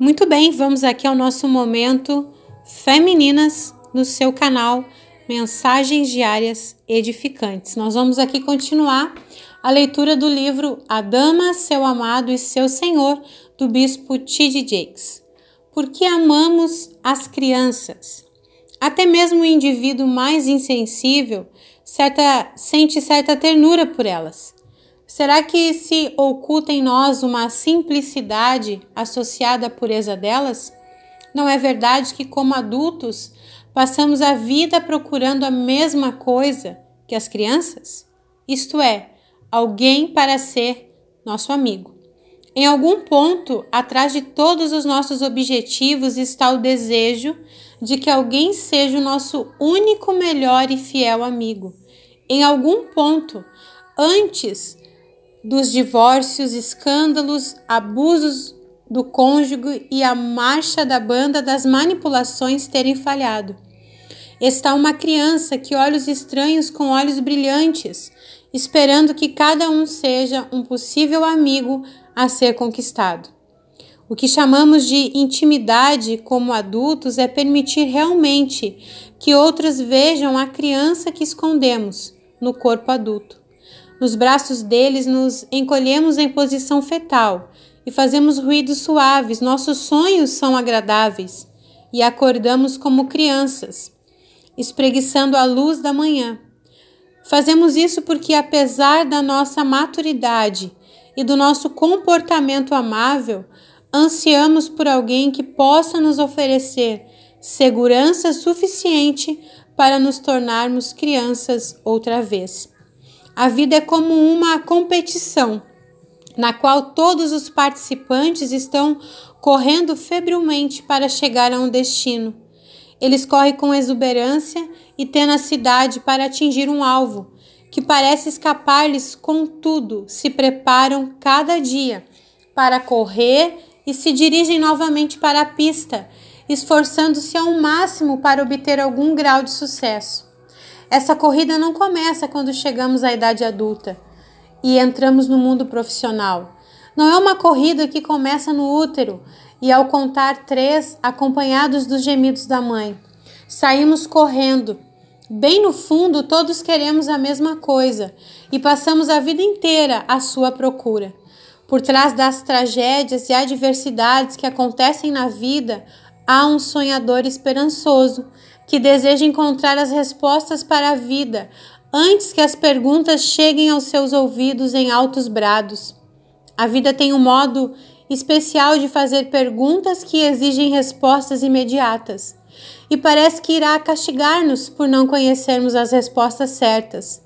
Muito bem, vamos aqui ao nosso momento Femininas no seu canal Mensagens Diárias Edificantes. Nós vamos aqui continuar a leitura do livro A Dama, Seu Amado e Seu Senhor, do bispo T.D. Jakes. Porque amamos as crianças. Até mesmo o indivíduo mais insensível certa, sente certa ternura por elas. Será que se oculta em nós uma simplicidade associada à pureza delas? Não é verdade que, como adultos, passamos a vida procurando a mesma coisa que as crianças? Isto é, alguém para ser nosso amigo. Em algum ponto, atrás de todos os nossos objetivos está o desejo de que alguém seja o nosso único, melhor e fiel amigo. Em algum ponto, antes dos divórcios, escândalos, abusos do cônjuge e a marcha da banda das manipulações terem falhado. Está uma criança que olha os estranhos com olhos brilhantes, esperando que cada um seja um possível amigo a ser conquistado. O que chamamos de intimidade como adultos é permitir realmente que outros vejam a criança que escondemos no corpo adulto. Nos braços deles nos encolhemos em posição fetal e fazemos ruídos suaves, nossos sonhos são agradáveis e acordamos como crianças, espreguiçando a luz da manhã. Fazemos isso porque, apesar da nossa maturidade e do nosso comportamento amável, ansiamos por alguém que possa nos oferecer segurança suficiente para nos tornarmos crianças outra vez. A vida é como uma competição na qual todos os participantes estão correndo febrilmente para chegar a um destino. Eles correm com exuberância e tenacidade para atingir um alvo que parece escapar-lhes, contudo, se preparam cada dia para correr e se dirigem novamente para a pista, esforçando-se ao máximo para obter algum grau de sucesso. Essa corrida não começa quando chegamos à idade adulta e entramos no mundo profissional. Não é uma corrida que começa no útero e, ao contar três, acompanhados dos gemidos da mãe, saímos correndo. Bem no fundo, todos queremos a mesma coisa e passamos a vida inteira à sua procura. Por trás das tragédias e adversidades que acontecem na vida, há um sonhador esperançoso que deseja encontrar as respostas para a vida antes que as perguntas cheguem aos seus ouvidos em altos brados. A vida tem um modo especial de fazer perguntas que exigem respostas imediatas e parece que irá castigar-nos por não conhecermos as respostas certas.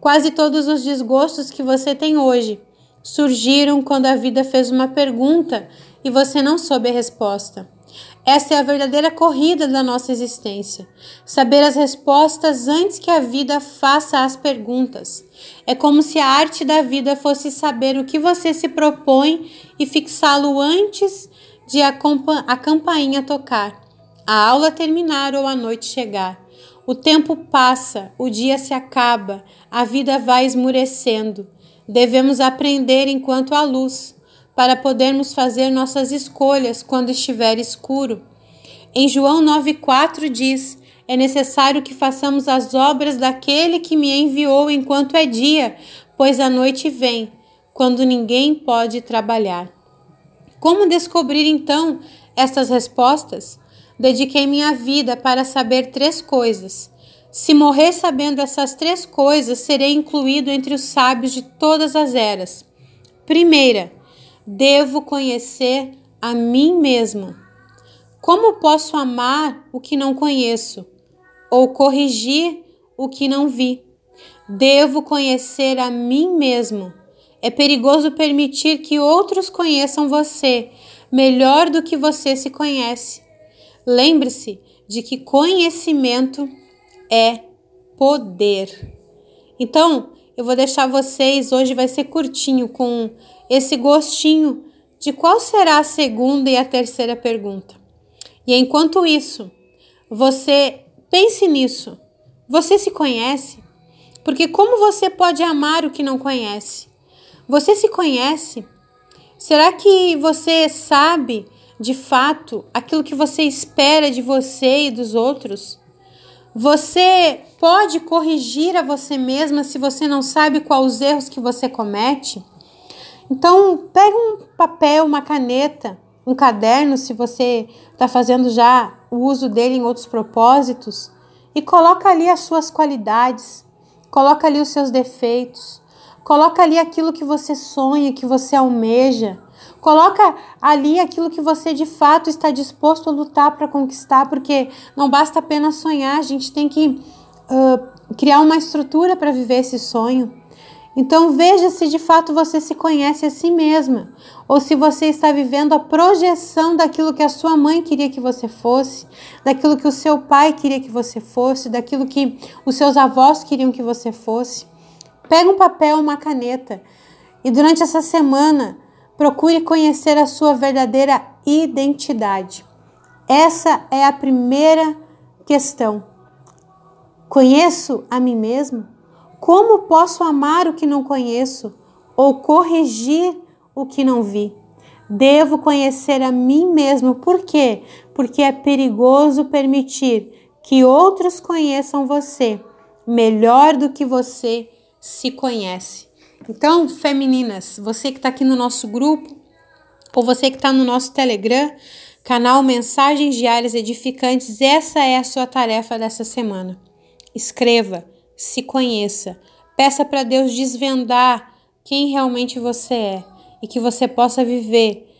Quase todos os desgostos que você tem hoje surgiram quando a vida fez uma pergunta e você não soube a resposta. Essa é a verdadeira corrida da nossa existência. Saber as respostas antes que a vida faça as perguntas. É como se a arte da vida fosse saber o que você se propõe e fixá-lo antes de a, a campainha tocar, a aula terminar ou a noite chegar. O tempo passa, o dia se acaba, a vida vai esmurecendo. Devemos aprender enquanto há luz, para podermos fazer nossas escolhas quando estiver escuro. Em João 9,4 diz: É necessário que façamos as obras daquele que me enviou enquanto é dia, pois a noite vem, quando ninguém pode trabalhar. Como descobrir então estas respostas? Dediquei minha vida para saber três coisas se morrer sabendo essas três coisas, serei incluído entre os sábios de todas as eras. Primeira, devo conhecer a mim mesma. Como posso amar o que não conheço? Ou corrigir o que não vi? Devo conhecer a mim mesmo. É perigoso permitir que outros conheçam você melhor do que você se conhece. Lembre-se de que conhecimento é poder. Então, eu vou deixar vocês, hoje vai ser curtinho, com esse gostinho de qual será a segunda e a terceira pergunta. E enquanto isso, você pense nisso. Você se conhece? Porque como você pode amar o que não conhece? Você se conhece? Será que você sabe de fato aquilo que você espera de você e dos outros? Você pode corrigir a você mesma se você não sabe quais os erros que você comete? Então, pega um papel, uma caneta, um caderno, se você está fazendo já o uso dele em outros propósitos, e coloca ali as suas qualidades, coloca ali os seus defeitos, coloca ali aquilo que você sonha, que você almeja, coloca ali aquilo que você de fato está disposto a lutar para conquistar, porque não basta apenas sonhar, a gente tem que uh, criar uma estrutura para viver esse sonho. Então veja se de fato você se conhece a si mesma, ou se você está vivendo a projeção daquilo que a sua mãe queria que você fosse, daquilo que o seu pai queria que você fosse, daquilo que os seus avós queriam que você fosse. Pega um papel, uma caneta e durante essa semana procure conhecer a sua verdadeira identidade. Essa é a primeira questão. Conheço a mim mesmo? Como posso amar o que não conheço ou corrigir o que não vi? Devo conhecer a mim mesmo. Por quê? Porque é perigoso permitir que outros conheçam você melhor do que você se conhece. Então, femininas, você que está aqui no nosso grupo, ou você que está no nosso Telegram, canal Mensagens Diárias Edificantes, essa é a sua tarefa dessa semana. Escreva se conheça. Peça para Deus desvendar quem realmente você é e que você possa viver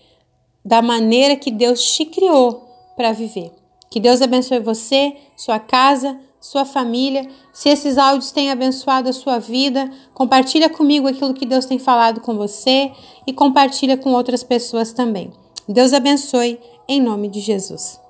da maneira que Deus te criou para viver. Que Deus abençoe você, sua casa, sua família. Se esses áudios têm abençoado a sua vida, compartilha comigo aquilo que Deus tem falado com você e compartilha com outras pessoas também. Deus abençoe em nome de Jesus.